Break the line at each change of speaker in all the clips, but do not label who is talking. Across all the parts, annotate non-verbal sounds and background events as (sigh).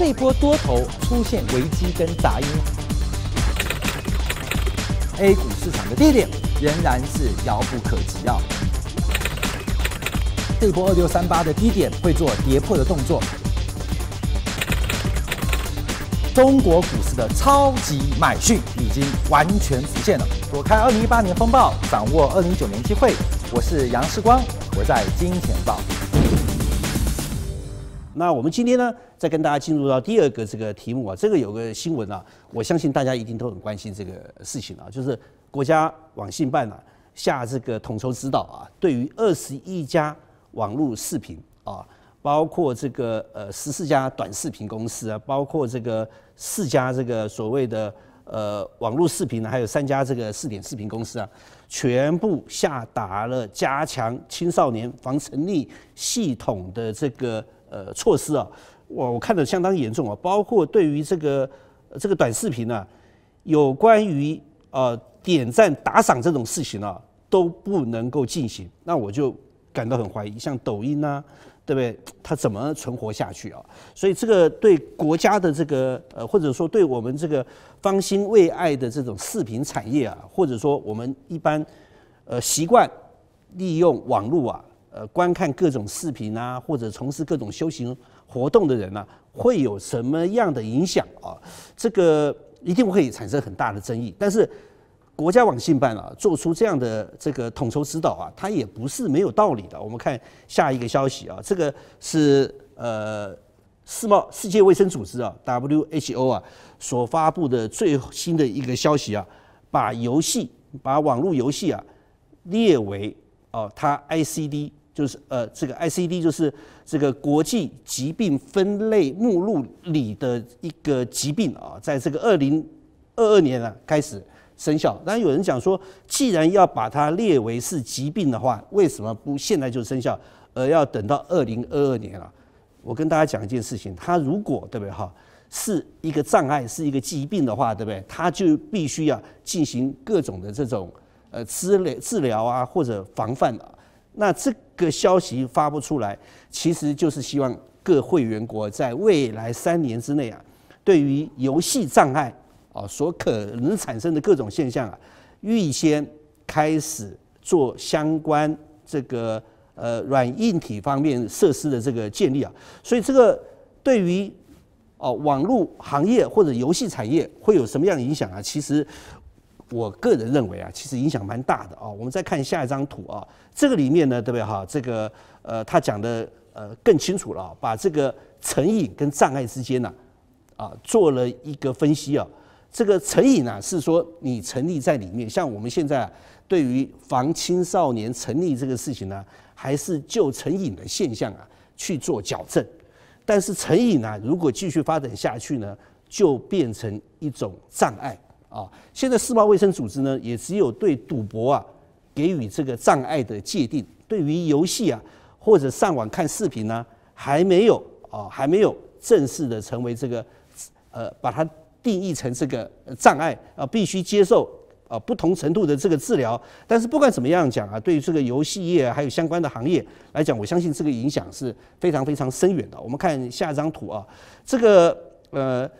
这波多头出现危机跟杂音，A 股市场的低点仍然是遥不可及啊。这波二六三八的低点会做跌破的动作。中国股市的超级买讯已经完全浮现了。躲开二零一八年风暴，掌握二零一九年机会。我是杨世光，我在金钱报。
那我们今天呢，再跟大家进入到第二个这个题目啊，这个有个新闻啊，我相信大家一定都很关心这个事情啊，就是国家网信办啊下这个统筹指导啊，对于二十一家网络视频啊，包括这个呃十四家短视频公司啊，包括这个四家这个所谓的呃网络视频呢，还有三家这个试点视频公司啊，全部下达了加强青少年防沉溺系统的这个。呃，措施啊，我我看的相当严重啊，包括对于这个这个短视频呢，有关于呃点赞打赏这种事情啊，都不能够进行。那我就感到很怀疑，像抖音啊，对不对？它怎么存活下去啊？所以这个对国家的这个呃，或者说对我们这个方兴未艾的这种视频产业啊，或者说我们一般呃习惯利用网络啊。呃，观看各种视频啊，或者从事各种修行活动的人呢、会有什么样的影响啊？这个一定会产生很大的争议。但是国家网信办啊，做出这样的这个统筹指导啊，它也不是没有道理的。我们看下一个消息啊，这个是呃世贸世界卫生组织啊 WHO 啊所发布的最新的一个消息啊，把游戏把网络游戏啊列为哦，它 ICD。就是呃，这个 ICD 就是这个国际疾病分类目录里的一个疾病啊，在这个二零二二年啊开始生效。当然有人讲说，既然要把它列为是疾病的话，为什么不现在就生效，而要等到二零二二年啊？我跟大家讲一件事情，它如果对不对哈，是一个障碍，是一个疾病的话，对不对？它就必须要进行各种的这种呃治疗治疗啊，或者防范啊。那这个消息发布出来，其实就是希望各会员国在未来三年之内啊，对于游戏障碍啊所可能产生的各种现象啊，预先开始做相关这个呃软硬体方面设施的这个建立啊，所以这个对于哦网络行业或者游戏产业会有什么样的影响啊？其实。我个人认为啊，其实影响蛮大的啊。我们再看下一张图啊，这个里面呢，对不对哈？这个呃，他讲的呃更清楚了，把这个成瘾跟障碍之间呢啊做了一个分析啊。这个成瘾呢是说你成立在里面，像我们现在对于防青少年沉溺这个事情呢，还是就成瘾的现象啊去做矫正。但是成瘾呢，如果继续发展下去呢，就变成一种障碍。啊，现在世贸卫生组织呢，也只有对赌博啊给予这个障碍的界定，对于游戏啊或者上网看视频呢，还没有啊，还没有正式的成为这个呃，把它定义成这个障碍啊，必须接受啊不同程度的这个治疗。但是不管怎么样讲啊，对于这个游戏业还有相关的行业来讲，我相信这个影响是非常非常深远的。我们看下一张图啊，这个呃。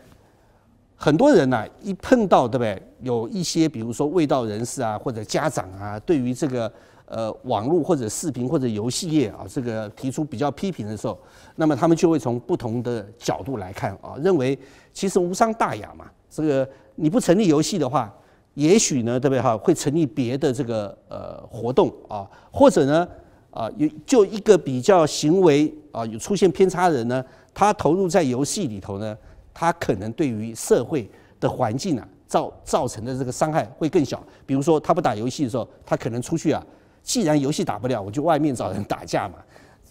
很多人呐、啊，一碰到对不对？有一些比如说卫道人士啊，或者家长啊，对于这个呃网络或者视频或者游戏业啊，这个提出比较批评的时候，那么他们就会从不同的角度来看啊，认为其实无伤大雅嘛。这个你不成立游戏的话，也许呢，对不对哈？会成立别的这个呃活动啊，或者呢啊有就一个比较行为啊有出现偏差的人呢，他投入在游戏里头呢。他可能对于社会的环境啊造造成的这个伤害会更小。比如说，他不打游戏的时候，他可能出去啊，既然游戏打不了，我就外面找人打架嘛。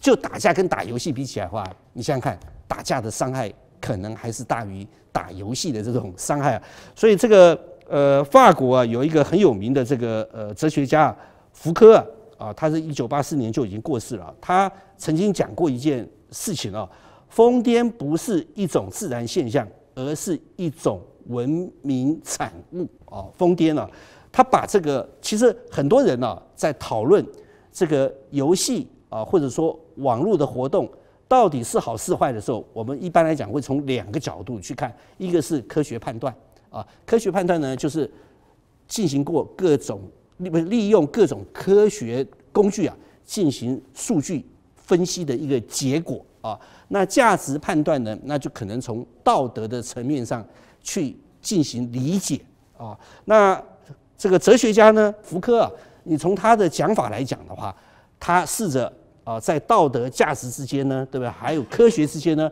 就打架跟打游戏比起来的话，你想想看，打架的伤害可能还是大于打游戏的这种伤害啊。所以这个呃，法国啊有一个很有名的这个呃哲学家福柯啊啊，他是一九八四年就已经过世了。他曾经讲过一件事情啊。疯癫不是一种自然现象，而是一种文明产物啊！疯癫呢，他把这个其实很多人呢在讨论这个游戏啊，或者说网络的活动到底是好是坏的时候，我们一般来讲会从两个角度去看，一个是科学判断啊，科学判断呢就是进行过各种利利用各种科学工具啊进行数据分析的一个结果啊。那价值判断呢，那就可能从道德的层面上去进行理解啊。那这个哲学家呢，福柯啊，你从他的讲法来讲的话，他试着。啊，在道德价值之间呢，对不对？还有科学之间呢，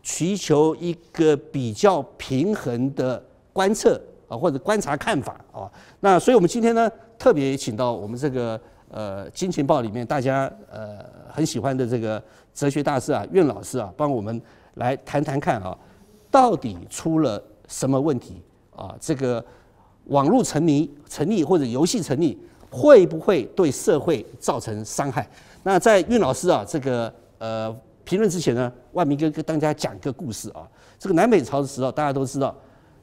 寻求一个比较平衡的观测啊，或者观察看法啊。那所以我们今天呢，特别请到我们这个呃《金钱报》里面大家呃很喜欢的这个哲学大师啊，苑老师啊，帮我们来谈谈看啊，到底出了什么问题啊？这个网络沉迷成立或者游戏成立，会不会对社会造成伤害？那在韵老师啊这个呃评论之前呢，万明哥跟大家讲个故事啊。这个南北朝的时候，大家都知道，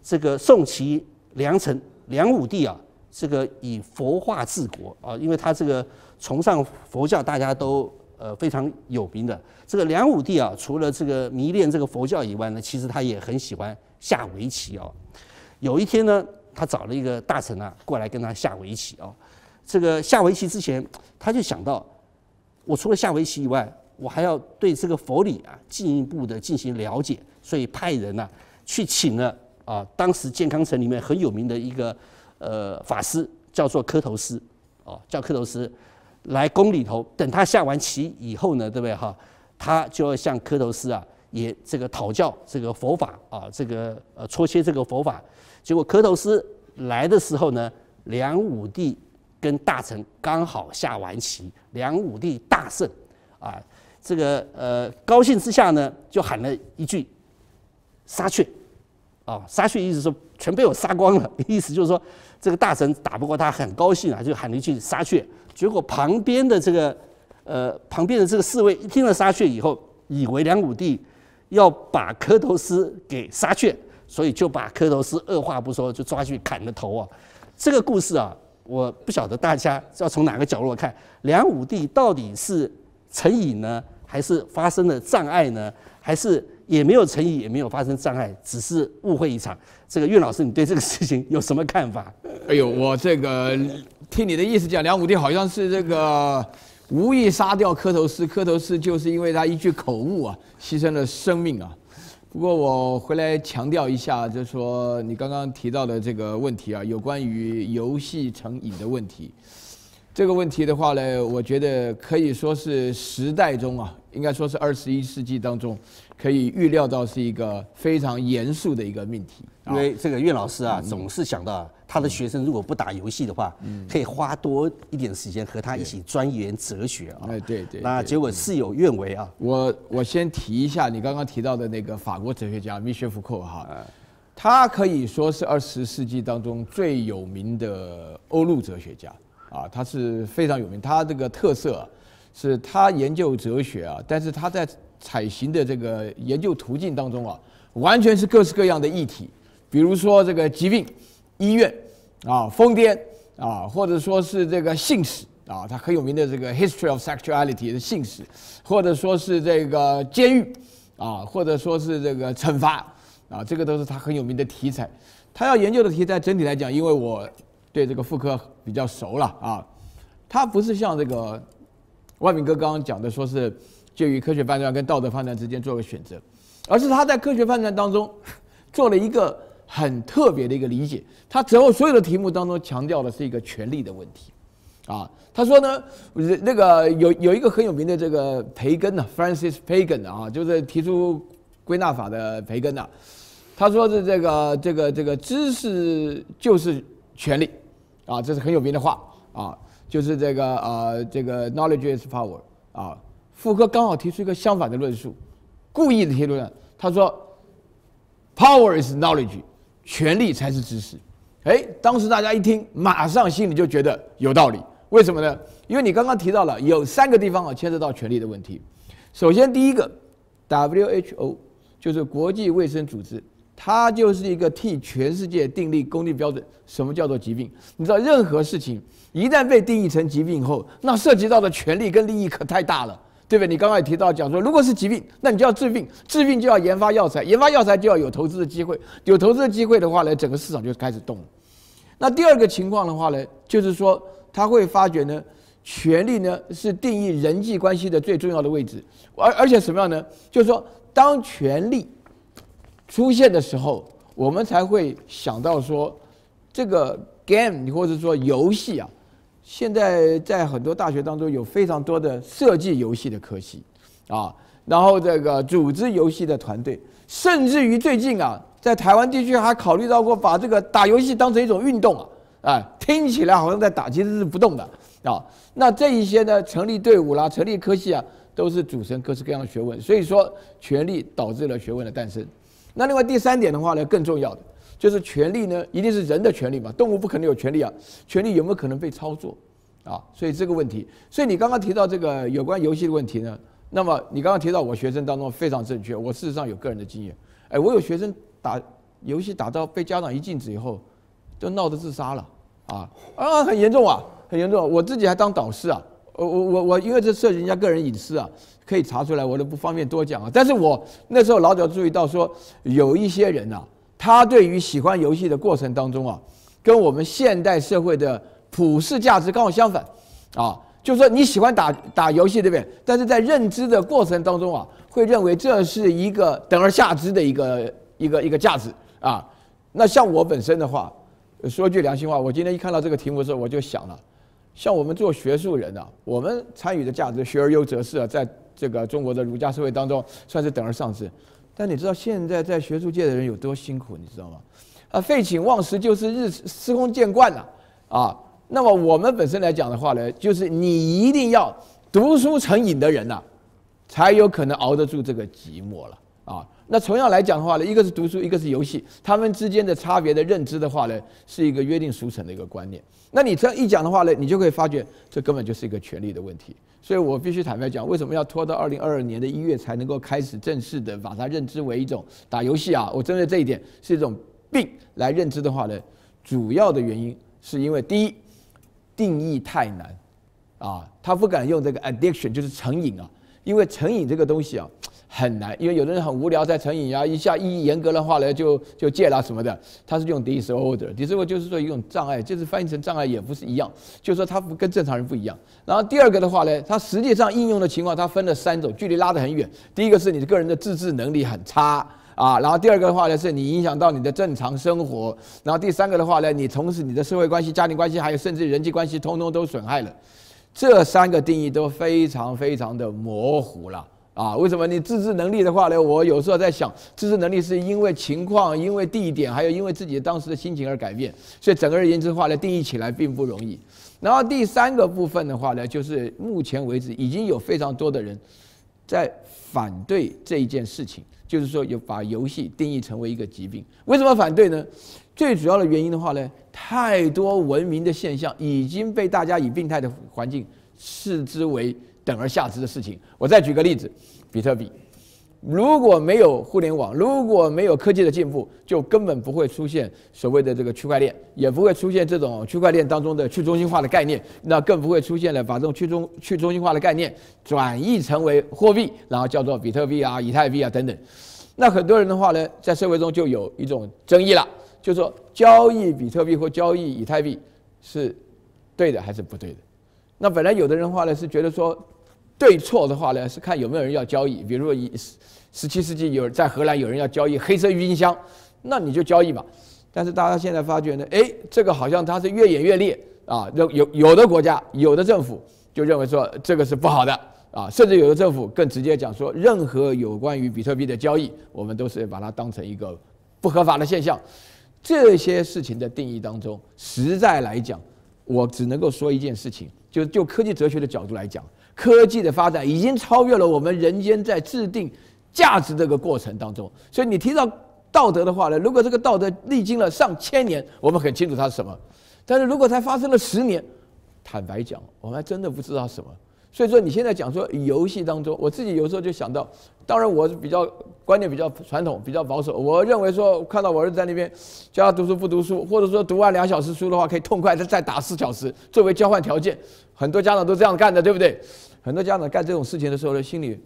这个宋齐梁陈梁武帝啊，这个以佛化治国啊，因为他这个崇尚佛教，大家都呃非常有名的。这个梁武帝啊，除了这个迷恋这个佛教以外呢，其实他也很喜欢下围棋啊。有一天呢，他找了一个大臣啊过来跟他下围棋啊。这个下围棋之前，他就想到。我除了下围棋以外，我还要对这个佛理啊进一步的进行了解，所以派人呢、去请了啊，当时健康城里面很有名的一个呃法师，叫做磕头师，哦，叫磕头师来宫里头，等他下完棋以后呢，对不对哈？他就要向磕头师啊也这个讨教这个佛法啊，这个呃戳切这个佛法。结果磕头师来的时候呢，梁武帝。跟大臣刚好下完棋，梁武帝大胜，啊，这个呃高兴之下呢，就喊了一句杀去，啊，杀去意思说全被我杀光了，(laughs) 意思就是说这个大臣打不过他，很高兴啊，就喊了一句杀鹊。结果旁边的这个呃旁边的这个侍卫一听了杀鹊以后，以为梁武帝要把磕头师给杀鹊，所以就把磕头师二话不说就抓去砍了头啊。这个故事啊。我不晓得大家要从哪个角度看，梁武帝到底是成瘾呢，还是发生了障碍呢？还是也没有诚意，也没有发生障碍，只是误会一场？这个岳老师，你对这个事情有什么看法？
哎呦，我这个听你的意思讲，梁武帝好像是这个无意杀掉磕头师，磕头师就是因为他一句口误啊，牺牲了生命啊。不过我回来强调一下，就是说你刚刚提到的这个问题啊，有关于游戏成瘾的问题。这个问题的话呢，我觉得可以说是时代中啊，应该说是二十一世纪当中。可以预料到是一个非常严肃的一个命题，
因为这个岳老师啊，总是想到他的学生如果不打游戏的话，可以花多一点时间和他一起钻研哲学啊。
哎，对对。
那结果事有愿违啊。
我我先提一下你刚刚提到的那个法国哲学家米歇尔·福柯哈，他可以说是二十世纪当中最有名的欧陆哲学家啊，他是非常有名。他这个特色是他研究哲学啊，但是他在采行的这个研究途径当中啊，完全是各式各样的议题，比如说这个疾病、医院啊、疯癫啊，或者说是这个性史啊，他很有名的这个 History of Sexuality 的性史，或者说是这个监狱啊，或者说是这个惩罚啊，这个都是他很有名的题材。他要研究的题材整体来讲，因为我对这个妇科比较熟了啊，他不是像这个万明哥刚刚讲的，说是。介于科学判断跟道德判断之间做个选择，而是他在科学判断当中 (laughs) 做了一个很特别的一个理解。他之后所有的题目当中强调的是一个权利的问题。啊，他说呢，那个有有一个很有名的这个培根呢，Francis Bacon 啊，就是提出归纳法的培根呐。他说是这个这个这个知识就是权利啊，这是很有名的话啊，就是这个呃这个 knowledge is power 啊。福柯刚好提出一个相反的论述，故意的提论。他说：“Power is knowledge，权力才是知识。”哎，当时大家一听，马上心里就觉得有道理。为什么呢？因为你刚刚提到了有三个地方啊，牵涉到权力的问题。首先，第一个，WHO 就是国际卫生组织，它就是一个替全世界订立公定标准。什么叫做疾病？你知道，任何事情一旦被定义成疾病后，那涉及到的权利跟利益可太大了。对不对？你刚刚也提到讲说，如果是疾病，那你就要治病，治病就要研发药材，研发药材就要有投资的机会，有投资的机会的话呢，整个市场就开始动。那第二个情况的话呢，就是说他会发觉呢，权力呢是定义人际关系的最重要的位置，而而且什么样呢？就是说，当权力出现的时候，我们才会想到说，这个 game 或者说游戏啊，现在在很多大学当中有非常多的设计游戏的科系啊，然后这个组织游戏的团队，甚至于最近啊。在台湾地区还考虑到过把这个打游戏当成一种运动啊，啊，听起来好像在打，其实是不动的啊。那这一些呢，成立队伍啦，成立科系啊，都是组成各式各样的学问。所以说，权力导致了学问的诞生。那另外第三点的话呢，更重要的就是权力呢，一定是人的权利嘛，动物不可能有权利啊。权利有没有可能被操作啊？所以这个问题，所以你刚刚提到这个有关游戏的问题呢，那么你刚刚提到我学生当中非常正确，我事实上有个人的经验，哎，我有学生。打游戏打到被家长一禁止以后，都闹得自杀了啊啊，很严重啊，很严重。我自己还当导师啊，我我我我，因为这涉及人家个人隐私啊，可以查出来，我都不方便多讲啊。但是我那时候老早注意到说，有一些人啊，他对于喜欢游戏的过程当中啊，跟我们现代社会的普世价值刚好相反啊，就是说你喜欢打打游戏对不对？但是在认知的过程当中啊，会认为这是一个等而下之的一个。一个一个价值啊，那像我本身的话，说句良心话，我今天一看到这个题目的时候，我就想了，像我们做学术人啊，我们参与的价值，学而优则仕啊，在这个中国的儒家社会当中，算是等而上之。那你知道现在在学术界的人有多辛苦，你知道吗？啊，废寝忘食就是日司空见惯了啊。那么我们本身来讲的话呢，就是你一定要读书成瘾的人呐、才有可能熬得住这个寂寞了啊。那同样来讲的话呢，一个是读书，一个是游戏，他们之间的差别的认知的话呢，是一个约定俗成的一个观念。那你这样一讲的话呢，你就会发觉这根本就是一个权力的问题。所以我必须坦白讲，为什么要拖到二零二二年的一月才能够开始正式的把它认知为一种打游戏啊？我针对这一点是一种病来认知的话呢，主要的原因是因为第一，定义太难啊，他不敢用这个 addiction 就是成瘾啊，因为成瘾这个东西啊。很难，因为有的人很无聊，在成瘾啊，一下一严格的话呢，就就戒了什么的。他是用 disorder，disorder 就是说一种障碍，就是翻译成障碍也不是一样，就是说他不跟正常人不一样。然后第二个的话呢，它实际上应用的情况，它分了三种，距离拉得很远。第一个是你的个人的自制能力很差啊，然后第二个的话呢，是你影响到你的正常生活，然后第三个的话呢，你同时你的社会关系、家庭关系，还有甚至人际关系，通通都损害了。这三个定义都非常非常的模糊了。啊，为什么你自制能力的话呢？我有时候在想，自制能力是因为情况、因为地点，还有因为自己当时的心情而改变，所以整个而言之的话呢，定义起来并不容易。然后第三个部分的话呢，就是目前为止已经有非常多的人在反对这一件事情，就是说有把游戏定义成为一个疾病。为什么反对呢？最主要的原因的话呢，太多文明的现象已经被大家以病态的环境视之为。等而下之的事情，我再举个例子，比特币，如果没有互联网，如果没有科技的进步，就根本不会出现所谓的这个区块链，也不会出现这种区块链当中的去中心化的概念，那更不会出现了把这种去中去中心化的概念转译成为货币，然后叫做比特币啊、以太币啊等等。那很多人的话呢，在社会中就有一种争议了，就是说交易比特币或交易以太币是对的还是不对的？那本来有的人话呢，是觉得说，对错的话呢，是看有没有人要交易。比如说，以十七世纪有在荷兰有人要交易黑色郁金香，那你就交易嘛。但是大家现在发觉呢，哎，这个好像它是越演越烈啊。有有有的国家、有的政府就认为说这个是不好的啊，甚至有的政府更直接讲说，任何有关于比特币的交易，我们都是把它当成一个不合法的现象。这些事情的定义当中，实在来讲，我只能够说一件事情。就就科技哲学的角度来讲，科技的发展已经超越了我们人间在制定价值这个过程当中。所以你提到道德的话呢，如果这个道德历经了上千年，我们很清楚它是什么；但是如果才发生了十年，坦白讲，我们还真的不知道什么。所以说你现在讲说游戏当中，我自己有时候就想到，当然我是比较观念比较传统、比较保守。我认为说看到我儿子在那边教他读书不读书，或者说读完两小时书的话，可以痛快的再打四小时作为交换条件。很多家长都这样干的，对不对？很多家长干这种事情的时候呢，心里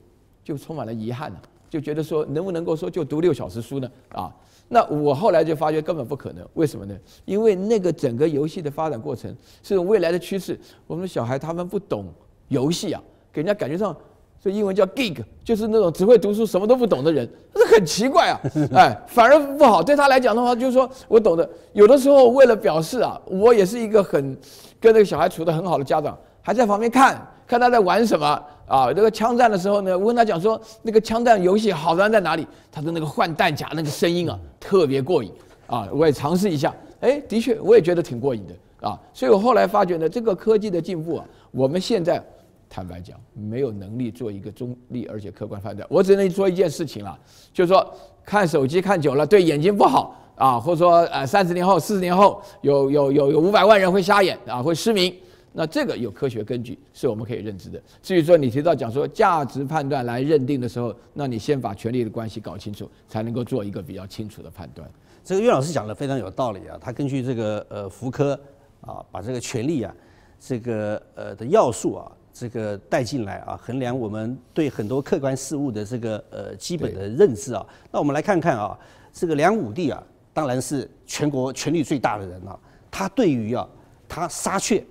就充满了遗憾了，就觉得说能不能够说就读六小时书呢？啊，那我后来就发觉根本不可能，为什么呢？因为那个整个游戏的发展过程是未来的趋势，我们小孩他们不懂游戏啊，给人家感觉上。这英文叫 geek，就是那种只会读书什么都不懂的人，这很奇怪啊！(laughs) 哎，反而不好。对他来讲的话，就是说我懂得，有的时候为了表示啊，我也是一个很跟那个小孩处得很好的家长，还在旁边看看他在玩什么啊。这个枪战的时候呢，我跟他讲说，那个枪战游戏好玩在哪里？他说那个换弹夹那个声音啊，特别过瘾啊。我也尝试一下，哎，的确我也觉得挺过瘾的啊。所以我后来发觉呢，这个科技的进步啊，我们现在。坦白讲，没有能力做一个中立而且客观判断。我只能说一件事情了，就是说看手机看久了对眼睛不好啊，或者说呃三十年后、四十年后有有有有五百万人会瞎眼啊，会失明。那这个有科学根据，是我们可以认知的。至于说你提到讲说价值判断来认定的时候，那你先把权力的关系搞清楚，才能够做一个比较清楚的判断。
这个岳老师讲的非常有道理啊，他根据这个呃福柯啊，把这个权力啊这个呃的要素啊。这个带进来啊，衡量我们对很多客观事物的这个呃基本的认知啊。那我们来看看啊，这个梁武帝啊，当然是全国权力最大的人啊。他对于啊，他杀却，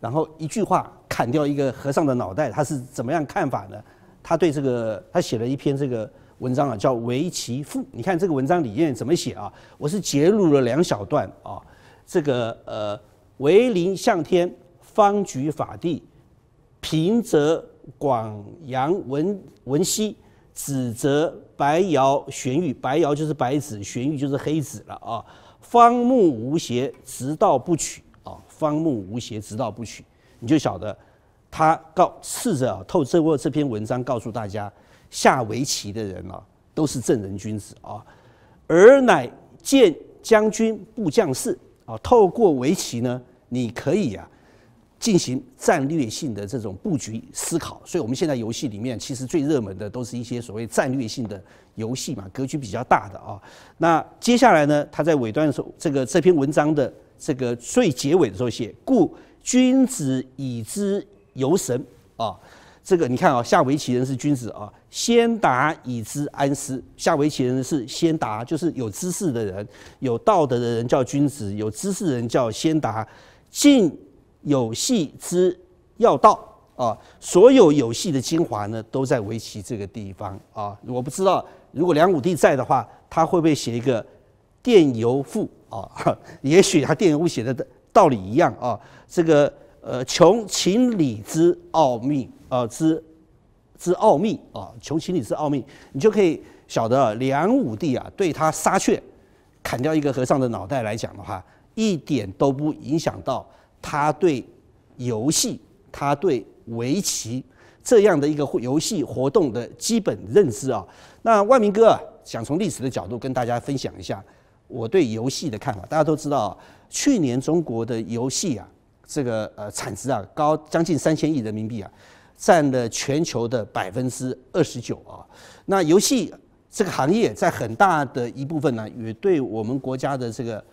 然后一句话砍掉一个和尚的脑袋，他是怎么样看法呢？他对这个他写了一篇这个文章啊，叫《围棋赋》。你看这个文章里面怎么写啊？我是截录了两小段啊。这个呃，为陵向天，方举法地。平则广阳文文熙，子则白尧玄玉。白尧就是白子，玄玉就是黑子了啊。方木无邪，直道不取啊。方木无邪，直道不取，你就晓得他告试着啊，透过这篇文章告诉大家，下围棋的人啊，都是正人君子啊。而乃见将军布将士啊，透过围棋呢，你可以啊。进行战略性的这种布局思考，所以我们现在游戏里面其实最热门的都是一些所谓战略性的游戏嘛，格局比较大的啊。那接下来呢，他在尾端的时候，这个这篇文章的这个最结尾的时候写：“故君子以知由神啊。”这个你看啊，下围棋人是君子啊，先达以知安思。下围棋人是先达，就是有知识的人、有道德的人叫君子，有知识的人叫先达。进有戏之要道啊，所有有戏的精华呢，都在围棋这个地方啊。我不知道，如果梁武帝在的话，他会不会写一个电游赋啊？(laughs) 也许他电游赋写的道理一样啊。这个呃，穷情理之奥秘啊，之之奥秘啊，穷情理之奥秘，你就可以晓得梁武帝啊，对他杀却砍掉一个和尚的脑袋来讲的话，一点都不影响到。他对游戏，他对围棋这样的一个游戏活动的基本认知啊，那万明哥啊，想从历史的角度跟大家分享一下我对游戏的看法。大家都知道，去年中国的游戏啊，这个呃产值啊高将近三千亿人民币啊，占了全球的百分之二十九啊。那游戏这个行业在很大的一部分呢，也对我们国家的这个。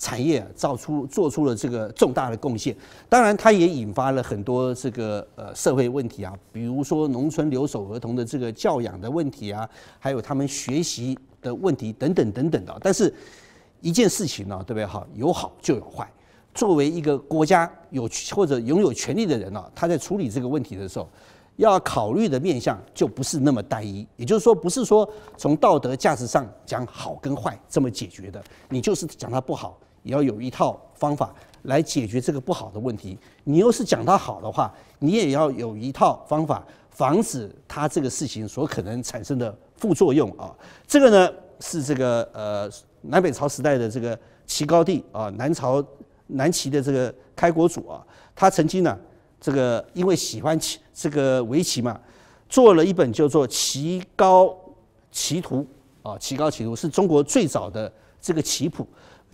产业造出做出了这个重大的贡献，当然它也引发了很多这个呃社会问题啊，比如说农村留守儿童的这个教养的问题啊，还有他们学习的问题等等等等的。但是一件事情呢，对不对？哈，有好就有坏。作为一个国家有或者拥有权力的人呢，他在处理这个问题的时候，要考虑的面向就不是那么单一。也就是说，不是说从道德价值上讲好跟坏这么解决的，你就是讲它不好。也要有一套方法来解决这个不好的问题。你要是讲它好的话，你也要有一套方法防止它这个事情所可能产生的副作用啊。这个呢是这个呃南北朝时代的这个齐高帝啊，南朝南齐的这个开国主啊，他曾经呢这个因为喜欢棋这个围棋嘛，做了一本叫做《齐高棋图》啊，《齐高棋图》是中国最早的这个棋谱。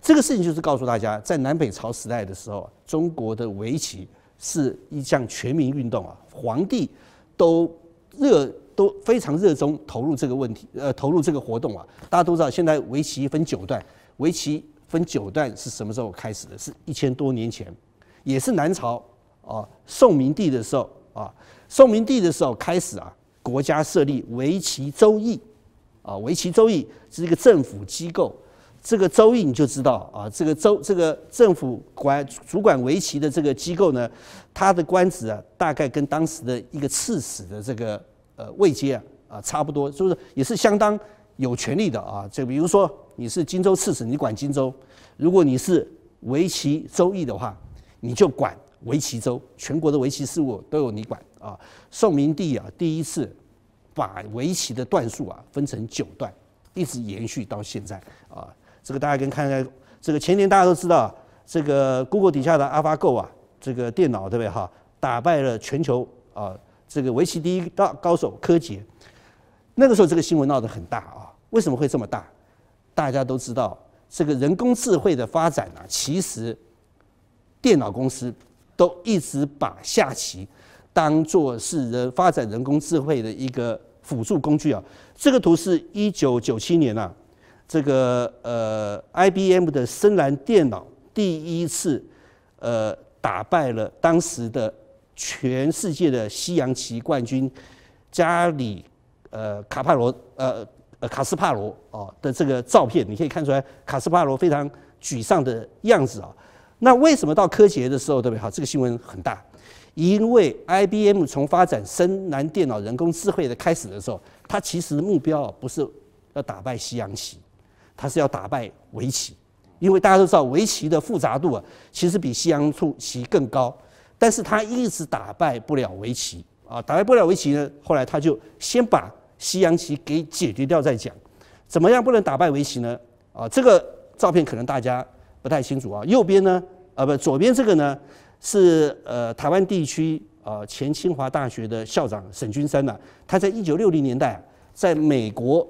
这个事情就是告诉大家，在南北朝时代的时候，中国的围棋是一项全民运动啊，皇帝都热都非常热衷投入这个问题，呃，投入这个活动啊。大家都知道，现在围棋分九段，围棋分九段是什么时候开始的？是一千多年前，也是南朝啊，宋明帝的时候啊，宋明帝的时候开始啊，国家设立围棋周易，啊，围棋周易是一个政府机构。这个周易你就知道啊，这个周这个政府管主管围棋的这个机构呢，他的官职啊，大概跟当时的一个刺史的这个呃位阶啊啊差不多，就是也是相当有权力的啊。就比如说你是荆州刺史，你管荆州；如果你是围棋周易的话，你就管围棋州，全国的围棋事务都有你管啊。宋明帝啊，第一次把围棋的段数啊分成九段，一直延续到现在。这个大家跟看看，这个前年大家都知道，这个 Google 底下的 AlphaGo 啊，这个电脑对不对哈？打败了全球啊这个围棋第一高高手柯洁。那个时候这个新闻闹得很大啊，为什么会这么大？大家都知道，这个人工智慧的发展啊，其实电脑公司都一直把下棋当做是人发展人工智慧的一个辅助工具啊。这个图是一九九七年啊。这个呃，IBM 的深蓝电脑第一次呃打败了当时的全世界的西洋棋冠军加里呃卡帕罗呃呃卡斯帕罗啊的这个照片，你可以看出来卡斯帕罗非常沮丧的样子啊。那为什么到柯洁的时候，对不对？好，这个新闻很大，因为 IBM 从发展深蓝电脑人工智慧的开始的时候，它其实目标不是要打败西洋棋。他是要打败围棋，因为大家都知道围棋的复杂度啊，其实比西洋棋更高，但是他一直打败不了围棋啊，打败不了围棋呢，后来他就先把西洋棋给解决掉再讲，怎么样不能打败围棋呢？啊，这个照片可能大家不太清楚啊，右边呢，啊不，左边这个呢是呃台湾地区啊前清华大学的校长沈君山呐，他在一九六零年代在美国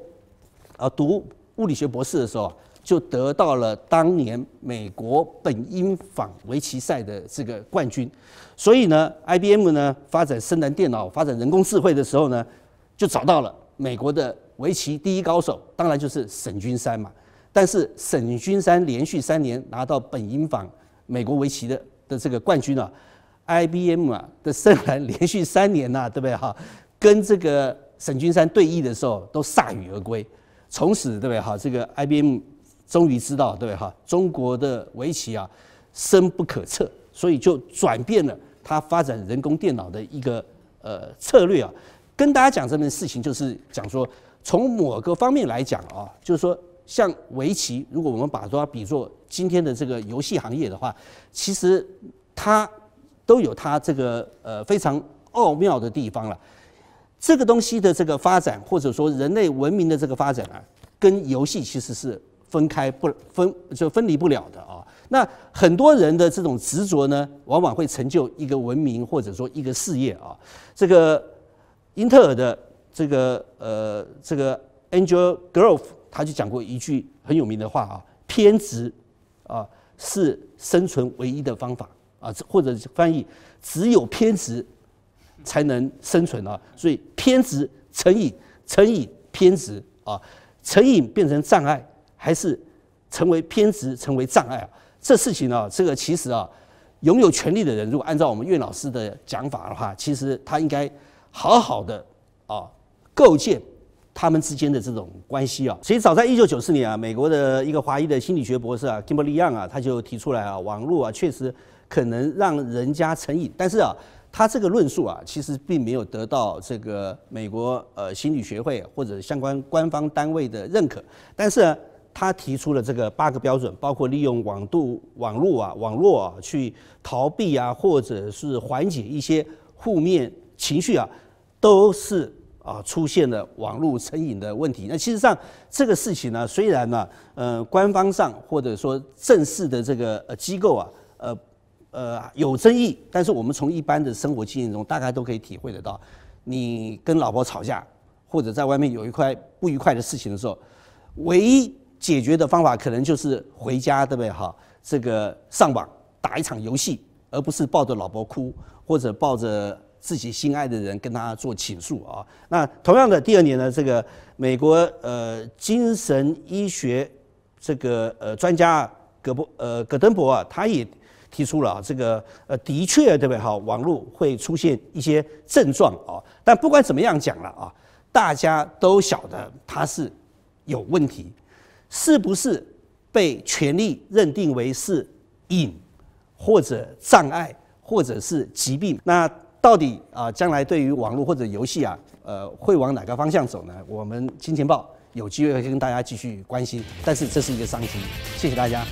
啊读。物理学博士的时候，就得到了当年美国本因坊围棋赛的这个冠军。所以呢，IBM 呢发展深蓝电脑、发展人工智慧的时候呢，就找到了美国的围棋第一高手，当然就是沈君山嘛。但是沈君山连续三年拿到本因坊美国围棋的的这个冠军啊，IBM 啊的深蓝连续三年呐、啊，对不对哈？跟这个沈君山对弈的时候都铩羽而归。从此，对不对哈？这个 IBM 终于知道，对不对哈？中国的围棋啊，深不可测，所以就转变了它发展人工电脑的一个呃策略啊。跟大家讲这件事情，就是讲说，从某个方面来讲啊，就是说，像围棋，如果我们把它比作今天的这个游戏行业的话，其实它都有它这个呃非常奥妙的地方了。这个东西的这个发展，或者说人类文明的这个发展啊，跟游戏其实是分开不分就分离不了的啊。那很多人的这种执着呢，往往会成就一个文明或者说一个事业啊。这个英特尔的这个呃这个 Angel Grove 他就讲过一句很有名的话啊，偏执啊是生存唯一的方法啊，或者翻译只有偏执。才能生存啊！所以偏执成瘾，成瘾偏执啊，成瘾变成障碍，还是成为偏执成为障碍啊？这事情啊，这个其实啊，拥有权力的人，如果按照我们岳老师的讲法的话，其实他应该好好的啊，构建他们之间的这种关系啊。其实早在一九九四年啊，美国的一个华裔的心理学博士啊，Kimberly Young 啊，他就提出来啊，网络啊，确实可能让人家成瘾，但是啊。他这个论述啊，其实并没有得到这个美国呃心理学会或者相关官方单位的认可。但是呢，他提出了这个八个标准，包括利用网度网络啊网络啊去逃避啊，或者是缓解一些负面情绪啊，都是啊出现了网络成瘾的问题。那其实上这个事情呢，虽然呢呃官方上或者说正式的这个呃机构啊呃。呃，有争议，但是我们从一般的生活经验中，大概都可以体会得到，你跟老婆吵架，或者在外面有一块不愉快的事情的时候，唯一解决的方法可能就是回家，对不对？哈，这个上网打一场游戏，而不是抱着老婆哭，或者抱着自己心爱的人跟他做倾诉啊。那同样的，第二年呢，这个美国呃精神医学这个呃专家葛伯呃葛登伯啊，他也。提出了，这个呃，的确对不对？哈，网络会出现一些症状啊，但不管怎么样讲了啊，大家都晓得它是有问题，是不是被权力认定为是瘾或者障碍或者是疾病？那到底啊，将来对于网络或者游戏啊，呃，会往哪个方向走呢？我们金钱豹有机会会跟大家继续关心，但是这是一个商机。谢谢大家。